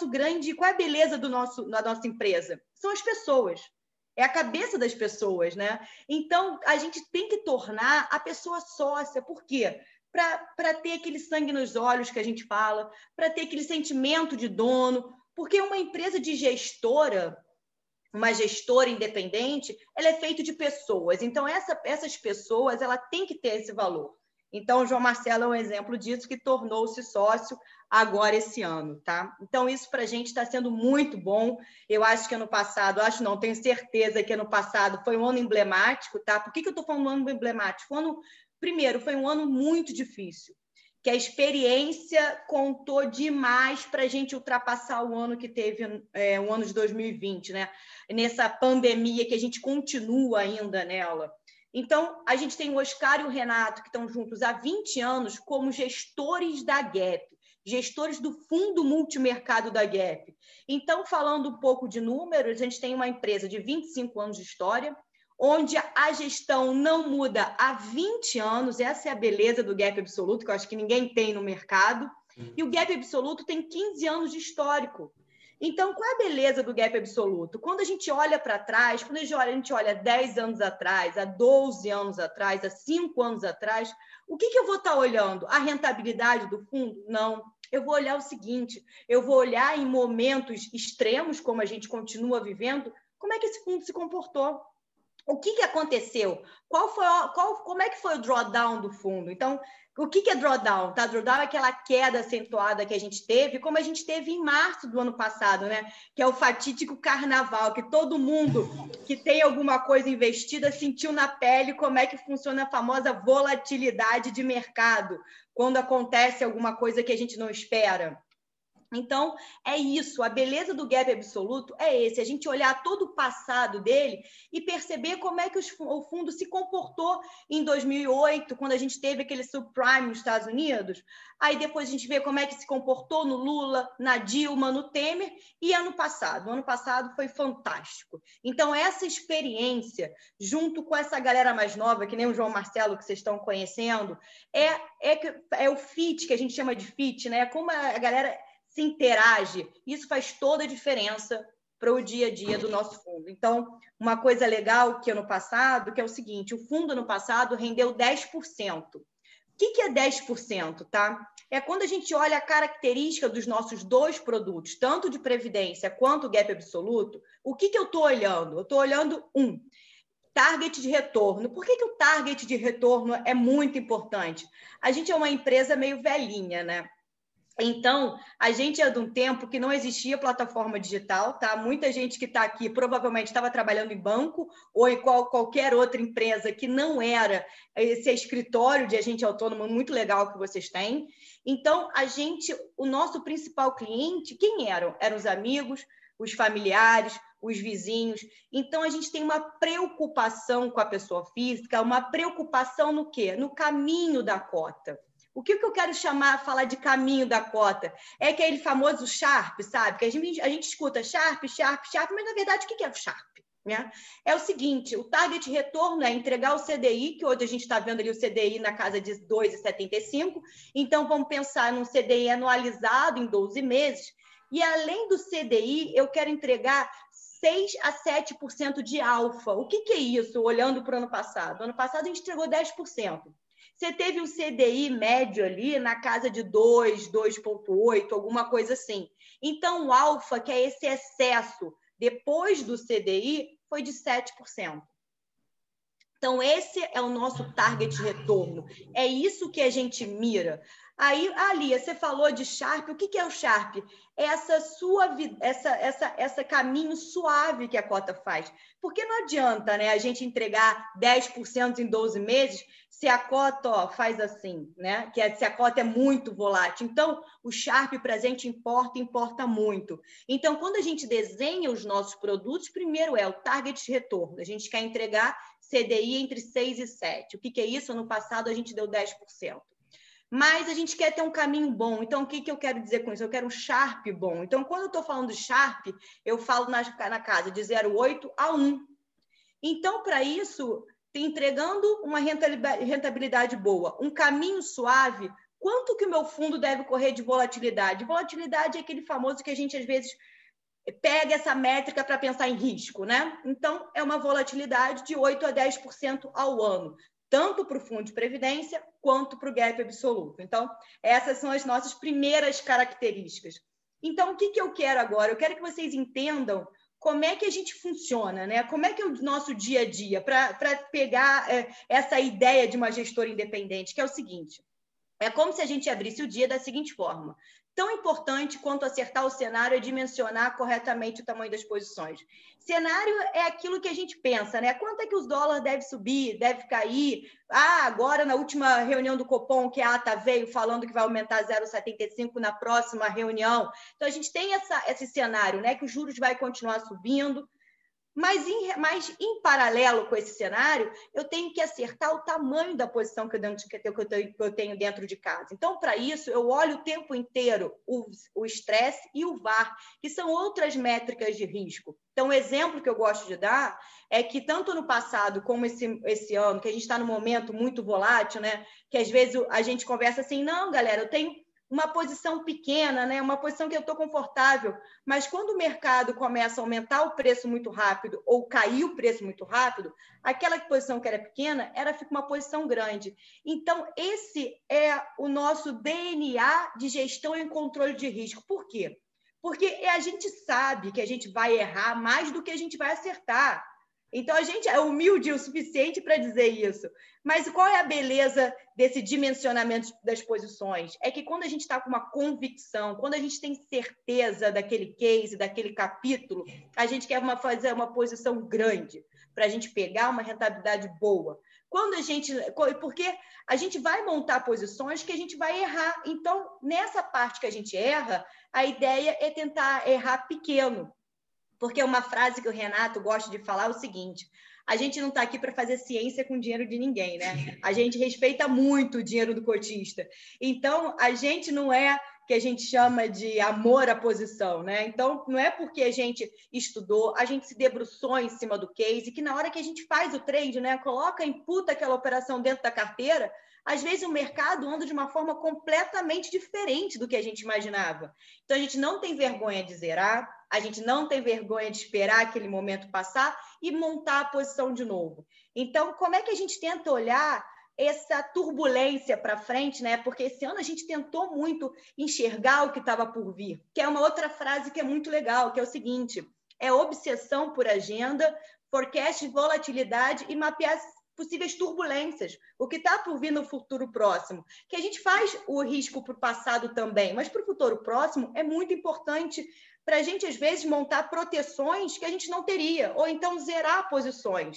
nosso grande, qual é a beleza do nosso, da nossa empresa? São as pessoas. É a cabeça das pessoas, né? Então, a gente tem que tornar a pessoa sócia. Por quê? Para ter aquele sangue nos olhos que a gente fala, para ter aquele sentimento de dono. Porque uma empresa de gestora, uma gestora independente, ela é feita de pessoas. Então, essa, essas pessoas, ela tem que ter esse valor. Então, o João Marcelo é um exemplo disso, que tornou-se sócio agora esse ano, tá? Então, isso para a gente está sendo muito bom. Eu acho que ano passado, acho não, tenho certeza que ano passado foi um ano emblemático, tá? Por que, que eu estou falando um ano emblemático? Um ano, primeiro, foi um ano muito difícil, que a experiência contou demais para a gente ultrapassar o ano que teve, é, o ano de 2020, né? Nessa pandemia que a gente continua ainda nela. Então, a gente tem o Oscar e o Renato, que estão juntos há 20 anos como gestores da Gap, gestores do fundo multimercado da Gap. Então, falando um pouco de números, a gente tem uma empresa de 25 anos de história, onde a gestão não muda há 20 anos, essa é a beleza do Gap Absoluto, que eu acho que ninguém tem no mercado, e o Gap Absoluto tem 15 anos de histórico. Então, qual é a beleza do gap absoluto? Quando a gente olha para trás, quando a gente, olha, a gente olha 10 anos atrás, há 12 anos atrás, há 5 anos atrás, o que, que eu vou estar tá olhando? A rentabilidade do fundo? Não. Eu vou olhar o seguinte: eu vou olhar em momentos extremos, como a gente continua vivendo, como é que esse fundo se comportou. O que, que aconteceu? Qual foi, qual, como é que foi o drawdown do fundo? Então, o que, que é drawdown? Tá? Drawdown é aquela queda acentuada que a gente teve, como a gente teve em março do ano passado, né? Que é o fatídico carnaval, que todo mundo que tem alguma coisa investida sentiu na pele como é que funciona a famosa volatilidade de mercado, quando acontece alguma coisa que a gente não espera. Então, é isso. A beleza do gap absoluto é esse: a gente olhar todo o passado dele e perceber como é que o fundo se comportou em 2008, quando a gente teve aquele subprime nos Estados Unidos. Aí depois a gente vê como é que se comportou no Lula, na Dilma, no Temer e ano passado. O ano passado foi fantástico. Então, essa experiência, junto com essa galera mais nova, que nem o João Marcelo, que vocês estão conhecendo, é, é, é o fit, que a gente chama de fit, né? Como a galera se interage, isso faz toda a diferença para o dia a dia do nosso fundo. Então, uma coisa legal que ano passado, que é o seguinte, o fundo no passado rendeu 10%. O que, é 10%, tá? É quando a gente olha a característica dos nossos dois produtos, tanto de previdência quanto gap absoluto, o que, que eu estou olhando? Eu estou olhando um, target de retorno. Por que, que o target de retorno é muito importante? A gente é uma empresa meio velhinha, né? Então, a gente é de um tempo que não existia plataforma digital, tá? Muita gente que está aqui provavelmente estava trabalhando em banco ou em qual, qualquer outra empresa que não era esse escritório de agente autônomo muito legal que vocês têm. Então, a gente, o nosso principal cliente, quem eram? Eram os amigos, os familiares, os vizinhos. Então, a gente tem uma preocupação com a pessoa física, uma preocupação no quê? No caminho da cota. O que, que eu quero chamar, falar de caminho da cota? É aquele famoso Sharp, sabe? Que a gente, a gente escuta Sharp, Sharp, Sharp, mas na verdade o que, que é o Sharp? Né? É o seguinte: o target retorno é entregar o CDI, que hoje a gente está vendo ali o CDI na casa de 2,75. Então, vamos pensar num CDI anualizado em 12 meses. E além do CDI, eu quero entregar 6 a 7% de alfa. O que, que é isso, olhando para o ano passado? Ano passado a gente entregou 10%. Você teve um CDI médio ali na casa de 2, 2,8, alguma coisa assim. Então, o alfa, que é esse excesso depois do CDI, foi de 7%. Então, esse é o nosso target de retorno. É isso que a gente mira. Aí, ali, você falou de Sharp. O que é o Sharp? Essa sua essa, essa, essa caminho suave que a cota faz. Porque não adianta né, a gente entregar 10% em 12 meses se a cota ó, faz assim, né? Que é, se a cota é muito volátil. Então, o Sharp para a gente importa, importa muito. Então, quando a gente desenha os nossos produtos, primeiro é o target de retorno. A gente quer entregar CDI entre 6 e 7. O que, que é isso? No passado, a gente deu 10% mas a gente quer ter um caminho bom. Então, o que, que eu quero dizer com isso? Eu quero um Sharp bom. Então, quando eu estou falando Sharp, eu falo na, na casa de 0,8 a 1. Então, para isso, entregando uma rentabilidade boa, um caminho suave, quanto que o meu fundo deve correr de volatilidade? Volatilidade é aquele famoso que a gente às vezes pega essa métrica para pensar em risco, né? Então, é uma volatilidade de 8 a 10% ao ano, tanto para o fundo de previdência quanto para o gap absoluto. Então, essas são as nossas primeiras características. Então, o que, que eu quero agora? Eu quero que vocês entendam como é que a gente funciona, né? Como é que é o nosso dia a dia para pegar é, essa ideia de uma gestora independente, que é o seguinte: é como se a gente abrisse o dia da seguinte forma: Tão importante quanto acertar o cenário é dimensionar corretamente o tamanho das posições. Cenário é aquilo que a gente pensa, né? Quanto é que os dólares devem subir, deve cair? Ah, agora na última reunião do Copom, que a ata veio falando que vai aumentar 0,75 na próxima reunião. Então a gente tem essa, esse cenário, né? Que os juros vai continuar subindo, mas em, mas em paralelo com esse cenário, eu tenho que acertar o tamanho da posição que eu, dentro, que eu tenho dentro de casa. Então, para isso, eu olho o tempo inteiro o estresse e o VAR, que são outras métricas de risco. Então, o exemplo que eu gosto de dar é que, tanto no passado como esse, esse ano, que a gente está num momento muito volátil, né? Que às vezes a gente conversa assim, não, galera, eu tenho uma posição pequena, né? uma posição que eu estou confortável, mas quando o mercado começa a aumentar o preço muito rápido ou cair o preço muito rápido, aquela posição que era pequena, ela fica uma posição grande. Então, esse é o nosso DNA de gestão e controle de risco. Por quê? Porque a gente sabe que a gente vai errar mais do que a gente vai acertar. Então, a gente é humilde o suficiente para dizer isso. Mas qual é a beleza desse dimensionamento das posições? É que quando a gente está com uma convicção, quando a gente tem certeza daquele case, daquele capítulo, a gente quer uma, fazer uma posição grande para a gente pegar uma rentabilidade boa. Quando a gente. Porque a gente vai montar posições que a gente vai errar. Então, nessa parte que a gente erra, a ideia é tentar errar pequeno porque uma frase que o Renato gosta de falar é o seguinte: a gente não está aqui para fazer ciência com dinheiro de ninguém, né? A gente respeita muito o dinheiro do cotista. Então, a gente não é que a gente chama de amor à posição, né? Então, não é porque a gente estudou, a gente se debruçou em cima do case, que na hora que a gente faz o trade, né, coloca, imputa aquela operação dentro da carteira, às vezes o mercado anda de uma forma completamente diferente do que a gente imaginava. Então, a gente não tem vergonha de zerar, a gente não tem vergonha de esperar aquele momento passar e montar a posição de novo. Então, como é que a gente tenta olhar essa turbulência para frente, né? Porque esse ano a gente tentou muito enxergar o que estava por vir, que é uma outra frase que é muito legal, que é o seguinte: é obsessão por agenda, forecast de volatilidade e mapear possíveis turbulências, o que está por vir no futuro próximo. Que a gente faz o risco para o passado também, mas para o futuro próximo é muito importante para a gente, às vezes, montar proteções que a gente não teria, ou então zerar posições.